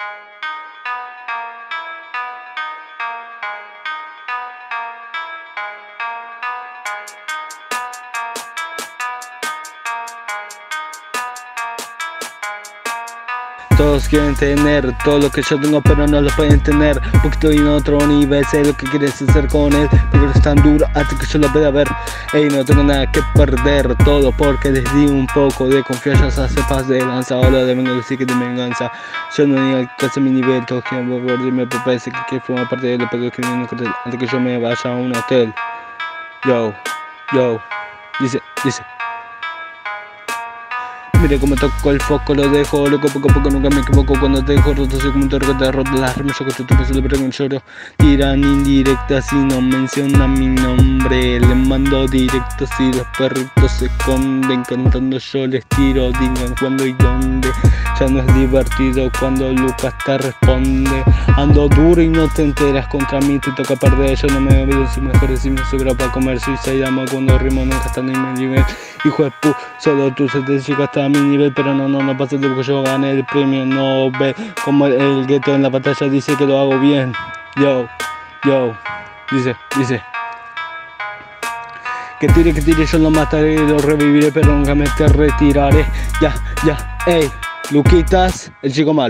Thank you Todos quieren tener todo lo que yo tengo pero no lo pueden tener. Porque estoy en otro nivel, sé lo que quieres hacer con él Pero es tan duro hasta que yo lo pueda ver. Ey, no tengo nada que perder Todo porque les di un poco de confianza. Hace paz de lanza, ahora de vengo decir que de venganza. Yo no ni alcanzo mi nivel, todos quieren volver y me parece que quiero formar parte de lo pero que viene Antes que yo me vaya a un hotel. Yo, yo, dice, dice Mire cómo toco el foco, lo dejo loco, poco a poco nunca me equivoco Cuando te dejo roto soy como un torque, te roto las rimas, yo tu peso le un lloro. Tiran indirectas y no menciona mi nombre Le mando directos y los perritos se esconden Cantando yo les tiro, digan cuándo y dónde Ya no es divertido cuando Lucas te responde Ando duro y no te enteras contra mí, te toca perder Yo no me olvido si mejor si me sobra para comer Soy amo cuando rimo nunca están en mi nivel Hijo de pu, solo tú se te llega hasta mi nivel, pero no, no, no pasa de porque yo gané el premio Nobel. Como el, el gueto en la pantalla dice que lo hago bien. Yo, yo, dice, dice. Que tire, que tire, yo lo mataré, lo reviviré, pero nunca me te retiraré. Ya, ya, ey, Luquitas, el chico malo.